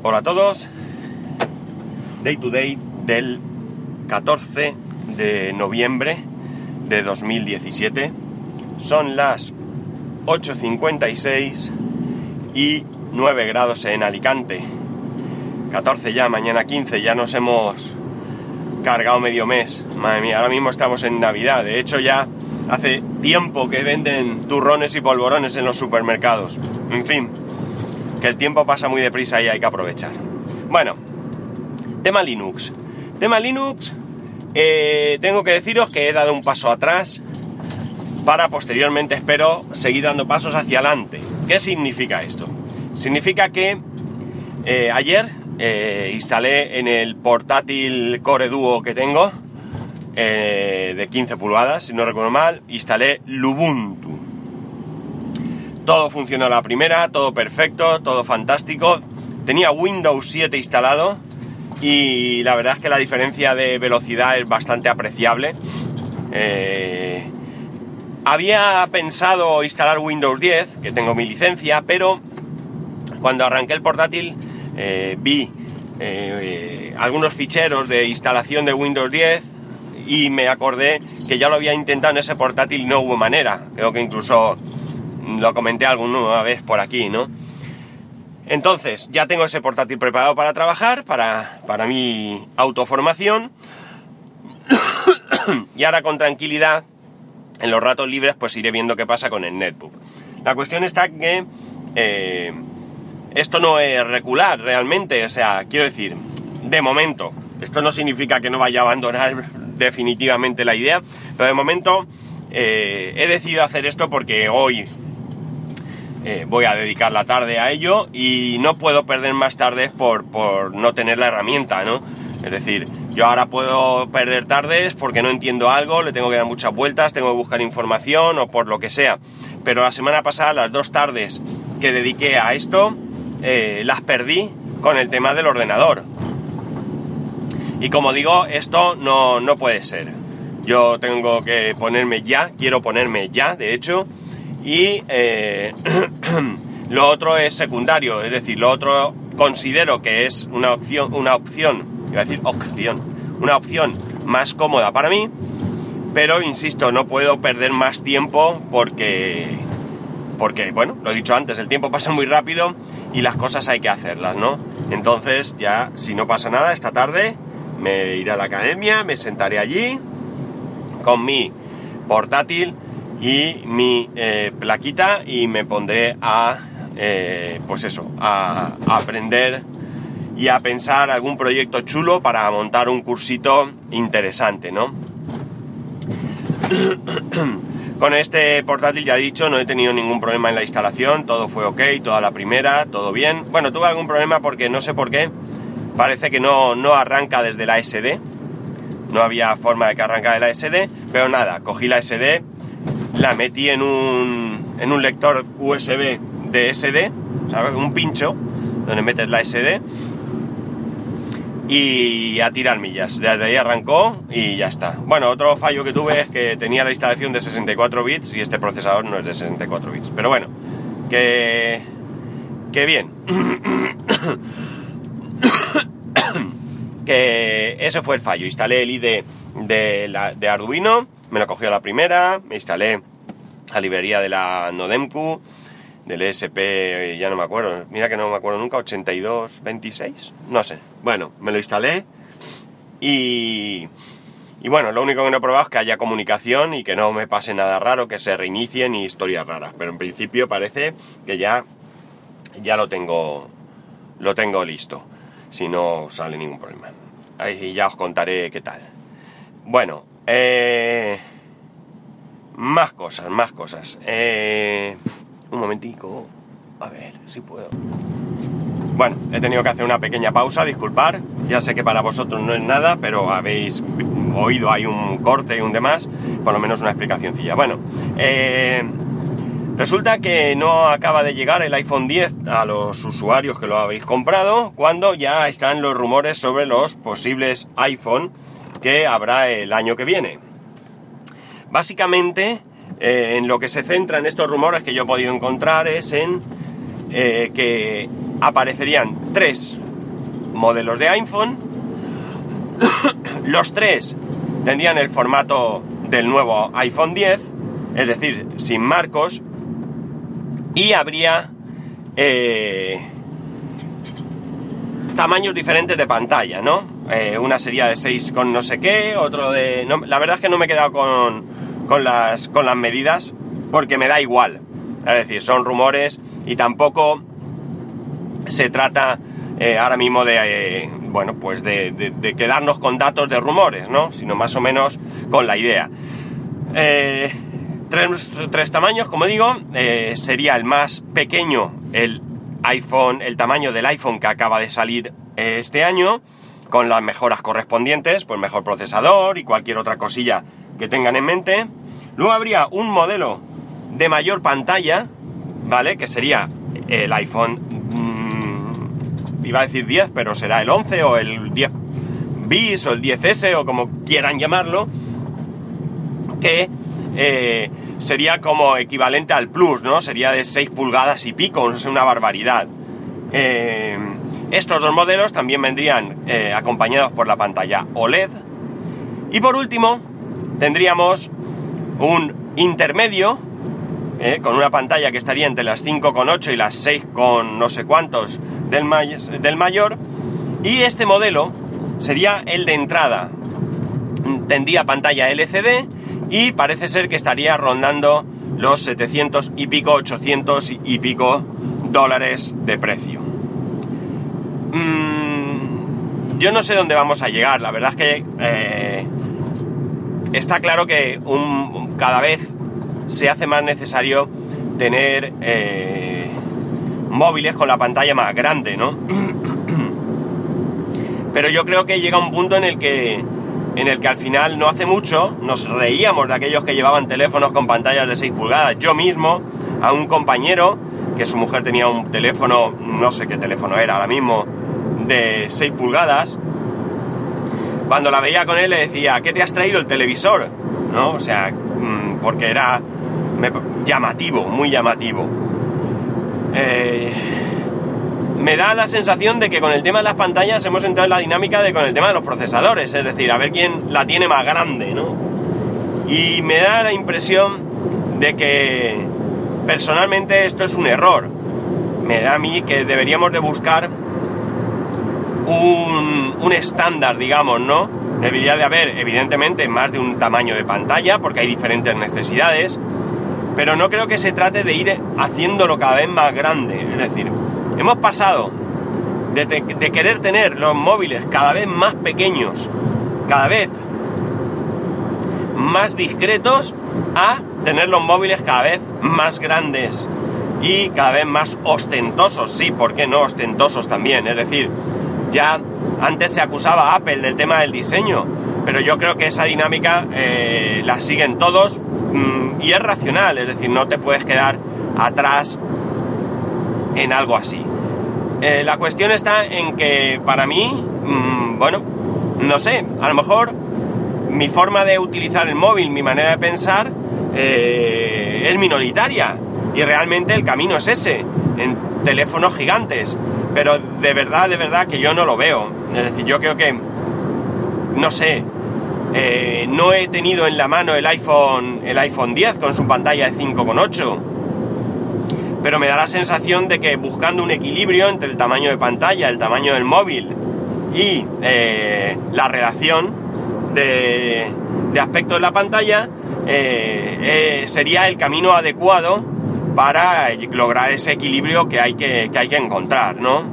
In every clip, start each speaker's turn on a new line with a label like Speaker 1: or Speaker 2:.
Speaker 1: Hola a todos. Day to day del 14 de noviembre de 2017. Son las 8.56 y 9 grados en Alicante. 14 ya, mañana 15, ya nos hemos cargado medio mes. Madre mía, ahora mismo estamos en Navidad. De hecho ya hace tiempo que venden turrones y polvorones en los supermercados. En fin, que el tiempo pasa muy deprisa y hay que aprovechar. Bueno, tema Linux. Tema Linux, eh, tengo que deciros que he dado un paso atrás para posteriormente, espero, seguir dando pasos hacia adelante. ¿Qué significa esto? Significa que eh, ayer eh, instalé en el portátil Core Duo que tengo, de 15 pulgadas, si no recuerdo mal, instalé Lubuntu. Todo funcionó a la primera, todo perfecto, todo fantástico. Tenía Windows 7 instalado y la verdad es que la diferencia de velocidad es bastante apreciable. Eh, había pensado instalar Windows 10, que tengo mi licencia, pero cuando arranqué el portátil eh, vi eh, algunos ficheros de instalación de Windows 10 y me acordé que ya lo había intentado en ese portátil y no hubo manera. Creo que incluso lo comenté alguna vez por aquí, ¿no? Entonces, ya tengo ese portátil preparado para trabajar, para, para mi autoformación. y ahora con tranquilidad, en los ratos libres, pues iré viendo qué pasa con el netbook. La cuestión está que eh, esto no es regular realmente, o sea, quiero decir, de momento, esto no significa que no vaya a abandonar definitivamente la idea, pero de momento eh, he decidido hacer esto porque hoy eh, voy a dedicar la tarde a ello y no puedo perder más tardes por, por no tener la herramienta, ¿no? Es decir, yo ahora puedo perder tardes porque no entiendo algo, le tengo que dar muchas vueltas, tengo que buscar información o por lo que sea. Pero la semana pasada, las dos tardes que dediqué a esto, eh, las perdí con el tema del ordenador. Y como digo, esto no, no puede ser. Yo tengo que ponerme ya, quiero ponerme ya, de hecho, y eh, lo otro es secundario, es decir, lo otro considero que es una opción, una opción, iba a decir opción, una opción más cómoda para mí, pero insisto, no puedo perder más tiempo porque, porque, bueno, lo he dicho antes, el tiempo pasa muy rápido y las cosas hay que hacerlas, ¿no? Entonces ya, si no pasa nada, esta tarde me iré a la academia, me sentaré allí con mi portátil y mi eh, plaquita y me pondré a, eh, pues eso, a, aprender y a pensar algún proyecto chulo para montar un cursito interesante, ¿no? Con este portátil ya he dicho, no he tenido ningún problema en la instalación, todo fue ok, toda la primera, todo bien. Bueno, tuve algún problema porque no sé por qué, parece que no, no arranca desde la SD, no había forma de que arrancara de la SD, pero nada, cogí la SD, la metí en un, en un lector USB de SD, ¿sabes? Un pincho donde metes la SD y a tirar millas. Desde ahí arrancó y ya está. Bueno, otro fallo que tuve es que tenía la instalación de 64 bits y este procesador no es de 64 bits. Pero bueno, que, que bien. que ese fue el fallo. Instalé el IDE de, la, de Arduino, me lo cogí a la primera, me instalé la librería de la Nodemku, del ESP, ya no me acuerdo, mira que no me acuerdo nunca, 8226, no sé. Bueno, me lo instalé y, y bueno, lo único que no he probado es que haya comunicación y que no me pase nada raro, que se reinicien y historias raras. Pero en principio parece que ya, ya lo tengo, lo tengo listo, si no sale ningún problema. Ahí ya os contaré qué tal. Bueno, eh, más cosas, más cosas. Eh, un momentico. A ver si puedo. Bueno, he tenido que hacer una pequeña pausa, disculpar. Ya sé que para vosotros no es nada, pero habéis oído hay un corte y un demás. Por lo menos una explicacióncilla. Bueno, eh, resulta que no acaba de llegar el iPhone 10 a los usuarios que lo habéis comprado, cuando ya están los rumores sobre los posibles iPhone que habrá el año que viene. Básicamente, eh, en lo que se centra en estos rumores que yo he podido encontrar es en eh, que aparecerían tres modelos de iPhone. Los tres tendrían el formato del nuevo iPhone 10, es decir, sin marcos. Y habría eh, tamaños diferentes de pantalla, ¿no? Eh, una sería de 6 con no sé qué, otro de... la verdad es que no me he quedado con, con, las, con las medidas porque me da igual. Es decir, son rumores y tampoco se trata eh, ahora mismo de, eh, bueno, pues de, quedarnos con datos de rumores, ¿no? Sino más o menos con la idea. Tres, tres, tamaños, como digo, sería el más pequeño, el iPhone, el tamaño del iPhone que acaba de salir este año, con las mejoras correspondientes, pues mejor procesador y cualquier otra cosilla que tengan en mente. Luego habría un modelo de mayor pantalla, ¿vale? Que sería el iPhone, mm, iba a decir 10, pero será el 11 o el 10 bis o el 10S o como quieran llamarlo, que eh, sería como equivalente al Plus, ¿no? Sería de 6 pulgadas y pico, es una barbaridad. Eh, estos dos modelos también vendrían eh, acompañados por la pantalla OLED. Y por último, tendríamos un intermedio ¿eh? con una pantalla que estaría entre las 5,8 y las 6 con no sé cuántos del, del mayor. Y este modelo sería el de entrada. Tendría pantalla LCD y parece ser que estaría rondando los 700 y pico, 800 y pico dólares de precio. Mm, yo no sé dónde vamos a llegar, la verdad es que eh, está claro que un, cada vez se hace más necesario tener eh, móviles con la pantalla más grande, ¿no? Pero yo creo que llega un punto en el que en el que al final no hace mucho nos reíamos de aquellos que llevaban teléfonos con pantallas de 6 pulgadas. Yo mismo, a un compañero, que su mujer tenía un teléfono, no sé qué teléfono era ahora mismo, de 6 pulgadas, cuando la veía con él le decía, ¿qué te has traído el televisor? ¿No? O sea, mm, porque era llamativo, muy llamativo. Eh, me da la sensación de que con el tema de las pantallas hemos entrado en la dinámica de con el tema de los procesadores, es decir, a ver quién la tiene más grande, ¿no? Y me da la impresión de que personalmente esto es un error. Me da a mí que deberíamos de buscar un, un estándar, digamos, ¿no? Debería de haber, evidentemente, más de un tamaño de pantalla, porque hay diferentes necesidades, pero no creo que se trate de ir haciéndolo cada vez más grande. Es decir, hemos pasado de, querer tener los móviles cada vez más pequeños, cada vez más discretos, a tener los móviles cada vez más grandes y cada vez más ostentosos. Sí, ¿por qué no ostentosos también? Es decir, ya antes se acusaba a Apple del tema del diseño, pero yo creo que esa dinámica eh, la siguen todos Mm, y es racional, es decir, no te puedes quedar atrás en algo así. Eh, la cuestión está en que para mí, mm, bueno, no sé, a lo mejor mi forma de utilizar el móvil, mi manera de pensar, eh, es minoritaria. Y realmente el camino es ese, en teléfonos gigantes. Pero de verdad, de verdad que yo no lo veo. Es decir, yo creo que, no sé, eh, no he tenido en la mano el iPhone, el iPhone 10 con su pantalla de 5,8. Pero me da la sensación de que buscando un equilibrio entre el tamaño de pantalla, el tamaño del móvil y eh, la relación de, aspecto de la pantalla, eh, sería el camino adecuado para lograr ese equilibrio que hay que, que hay que encontrar, ¿no?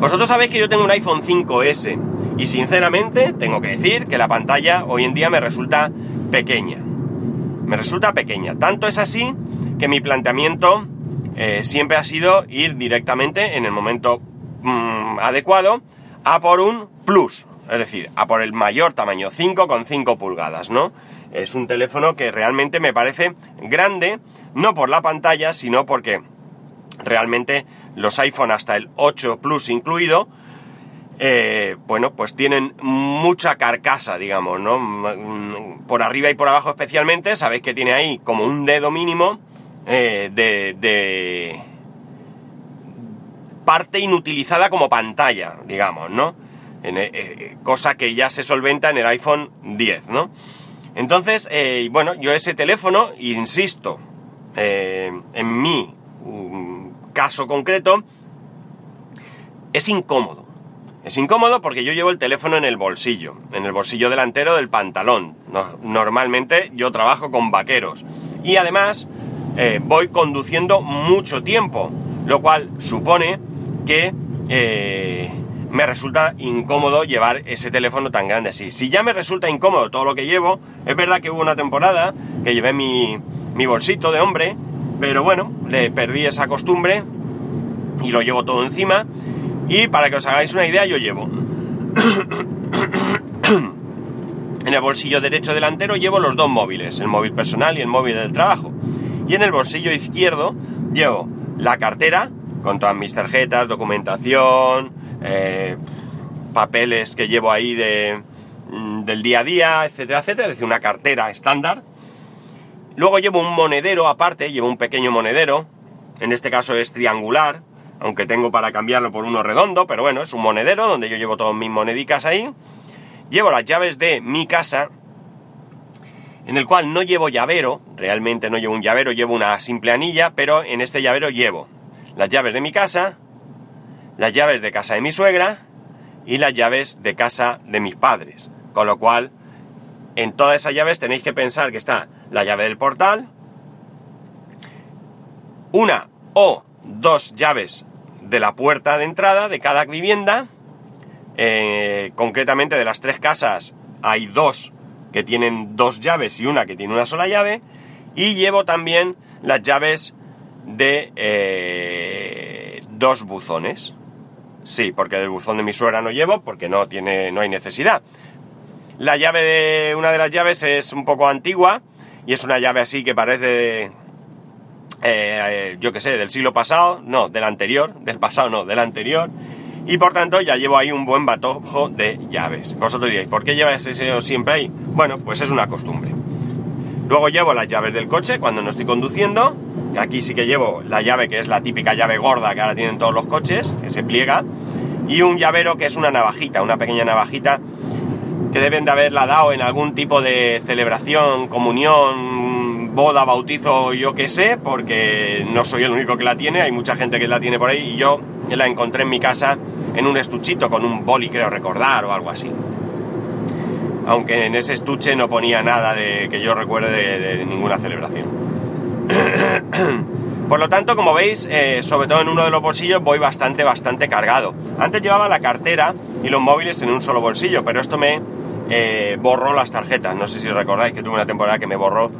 Speaker 1: Vosotros sabéis que yo tengo un iPhone 5S y sinceramente tengo que decir que la pantalla hoy en día me resulta pequeña. Me resulta pequeña. Tanto es así que mi planteamiento eh, siempre ha sido ir directamente en el momento mm, adecuado a por un Plus. Es decir, a por el mayor tamaño, 5,5 pulgadas, ¿no? Es un teléfono que realmente me parece grande, no por la pantalla, sino porque realmente los iPhone hasta el 8 Plus incluido, eh, bueno, pues tienen mucha carcasa, digamos, ¿no? Mm, por arriba y por abajo especialmente, sabéis que tiene ahí como un dedo mínimo eh, de, parte inutilizada como pantalla, digamos, ¿no? Cosa que ya se solventa en el iPhone 10, ¿no? Entonces, bueno, yo ese teléfono, insisto, en mi caso concreto, es incómodo. Es incómodo porque yo llevo el teléfono en el bolsillo, en el bolsillo delantero del pantalón. normalmente yo trabajo con vaqueros. Y además eh, voy conduciendo mucho tiempo, lo cual supone que eh, me resulta incómodo llevar ese teléfono tan grande así. Si ya me resulta incómodo todo lo que llevo, es verdad que hubo una temporada que llevé mi, mi bolsito de hombre, pero bueno, le perdí esa costumbre y lo llevo todo encima y para que os hagáis una idea, yo llevo en el bolsillo derecho delantero llevo los dos móviles, el móvil personal y el móvil del trabajo. Y en el bolsillo izquierdo llevo la cartera con todas mis tarjetas, documentación, eh, papeles que llevo ahí de, mm, del día a día, etcétera, etcétera. Es decir, una cartera estándar. Luego llevo un monedero aparte, llevo un pequeño monedero. En este caso es triangular, aunque tengo para cambiarlo por uno redondo, pero bueno, es un monedero donde yo llevo todas mis monedicas ahí. Llevo las llaves de mi casa, en el cual no llevo llavero, realmente no llevo un llavero, llevo una simple anilla, pero en este llavero llevo las llaves de mi casa, las llaves de casa de mi suegra y las llaves de casa de mis padres. Con lo cual, en todas esas llaves tenéis que pensar que está la llave del portal, una o dos llaves de la puerta de entrada de cada vivienda. Eh, concretamente de las tres casas hay dos que tienen dos llaves y una que tiene una sola llave. Y llevo también las llaves de eh, dos buzones. Sí, porque del buzón de mi suegra no llevo porque no tiene, no hay necesidad. La llave de una de las llaves es un poco antigua y es una llave así que parece eh, yo qué sé, del siglo pasado, no, del anterior, del pasado no, del anterior, y por tanto ya llevo ahí un buen batojo de llaves. Vosotros diréis, ¿por qué llevas ese siempre ahí? Bueno, pues es una costumbre. Luego llevo las llaves del coche cuando no estoy conduciendo, aquí sí que llevo la llave que es la típica llave gorda que ahora tienen todos los coches, que se pliega, y un llavero que es una navajita, una pequeña navajita que deben de haberla dado en algún tipo de celebración, comunión, boda, bautizo, yo qué sé, porque no soy el único que la tiene, hay mucha gente que la tiene por ahí y yo la encontré en mi casa en un estuchito con un boli, creo recordar, o algo así. Aunque en ese estuche no ponía nada de que yo recuerde de, ninguna celebración. Por lo tanto, como veis, eh, sobre todo en uno de los bolsillos voy bastante, bastante cargado. Antes llevaba la cartera y los móviles en un solo bolsillo, pero esto me eh, borró las tarjetas. No sé si recordáis que tuve una temporada que me borró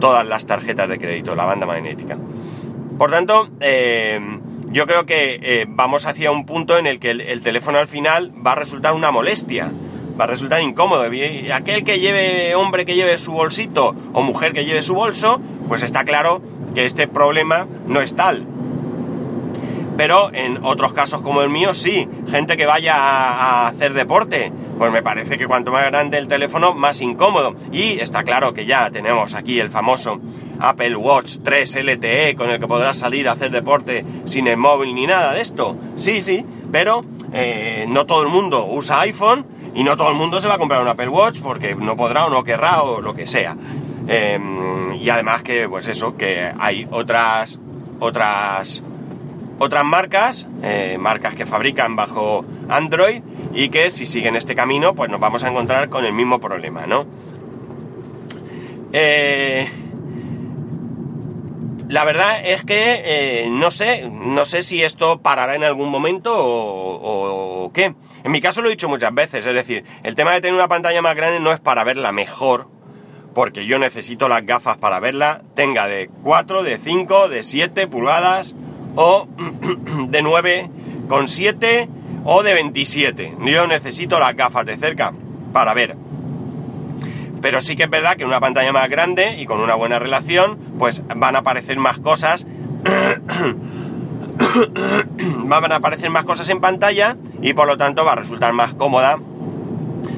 Speaker 1: todas las tarjetas de crédito, la banda magnética. Por tanto, eh, yo creo que vamos hacia un punto en el que el, teléfono al final va a resultar una molestia, va a resultar incómodo. Aquel que lleve, hombre que lleve su bolsito o mujer que lleve su bolso, pues está claro que este problema no es tal. Pero en otros casos como el mío, sí, gente que vaya a hacer deporte, pues me parece que cuanto más grande el teléfono, más incómodo. Y está claro que ya tenemos aquí el famoso Apple Watch 3 LTE con el que podrás salir a hacer deporte sin el móvil ni nada de esto. Sí, sí, pero eh, no todo el mundo usa iPhone y no todo el mundo se va a comprar un Apple Watch porque no podrá o no querrá o lo que sea. Em, y además que, pues eso, que hay otras, otras, otras marcas, eh, marcas que fabrican bajo Android y que si siguen este camino pues nos vamos a encontrar con el mismo problema, ¿no? Eh, la verdad es que eh, no sé, no sé si esto parará en algún momento o, qué. En mi caso lo he dicho muchas veces, es decir, el tema de tener una pantalla más grande no es para verla mejor, porque yo necesito las gafas para verla, tenga de 4, de 5, de 7 pulgadas o de 9 con 7 o de 27. Yo necesito las gafas de cerca para ver. Pero sí que es verdad que una pantalla más grande y con una buena relación, pues van a aparecer más cosas. van a aparecer más cosas en pantalla y por lo tanto va a resultar más cómoda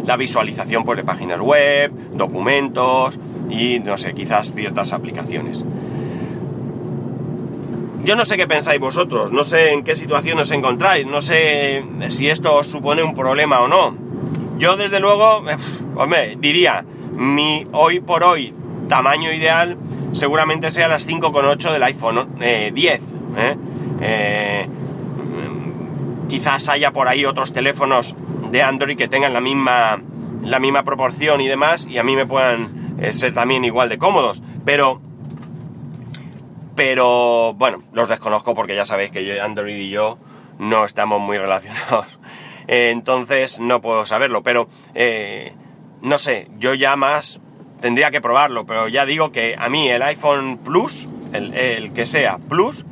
Speaker 1: la visualización pues, de páginas web, documentos y no sé, quizás ciertas aplicaciones. yo no sé qué pensáis vosotros, no sé en qué situación os encontráis, no sé si esto os supone un problema o no. Yo desde luego, hombre, diría, mi hoy por hoy tamaño ideal seguramente sea las 5,8 del iPhone 10. ¿eh? ¿eh? quizás haya por ahí otros teléfonos de Android que tengan la misma, la misma proporción y demás y a mí me puedan eh, ser también igual de cómodos. Pero pero bueno, los desconozco porque ya sabéis que Android y yo no estamos muy relacionados. entonces no puedo saberlo, pero eh, no sé, yo ya más tendría que probarlo, pero ya digo que a mí el iPhone Plus, el que sea Plus,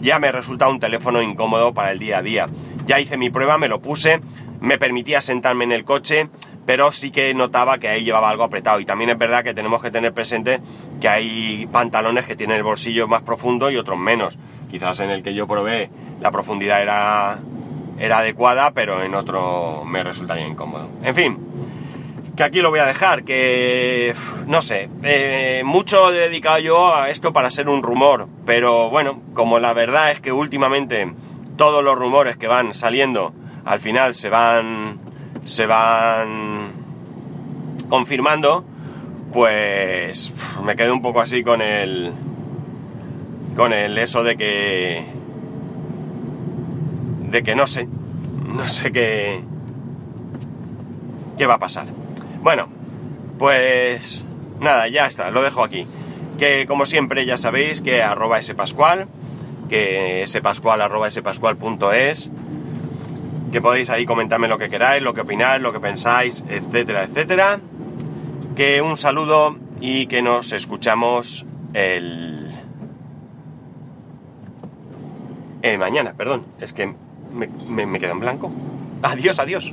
Speaker 1: ya me resulta un teléfono incómodo para el día a día. Ya hice mi prueba, me lo puse, me permitía sentarme en el coche, pero sí que notaba que ahí llevaba algo apretado. Y también es verdad que tenemos que tener presente que hay pantalones que tienen el bolsillo más profundo y otros menos. Quizás en el que yo probé la profundidad era, era adecuada, pero en otro me resultaría incómodo. En fin, que aquí lo voy a dejar, que no sé, eh, mucho he dedicado yo a esto para ser un rumor, pero bueno, como la verdad es que últimamente todos los rumores que van saliendo al final se van se van confirmando, pues me quedo un poco así con el con el eso de que de que no sé, no sé qué qué va a pasar. Bueno, pues nada, ya está, lo dejo aquí. Que como siempre ya sabéis que arroba pascual que spascual arroba spascual.es que podéis ahí comentarme lo que queráis, lo que opináis, lo que pensáis, etcétera, etcétera. Que un saludo y que nos escuchamos el... el mañana, perdón, es que me, me, me quedo en blanco. Adiós, adiós.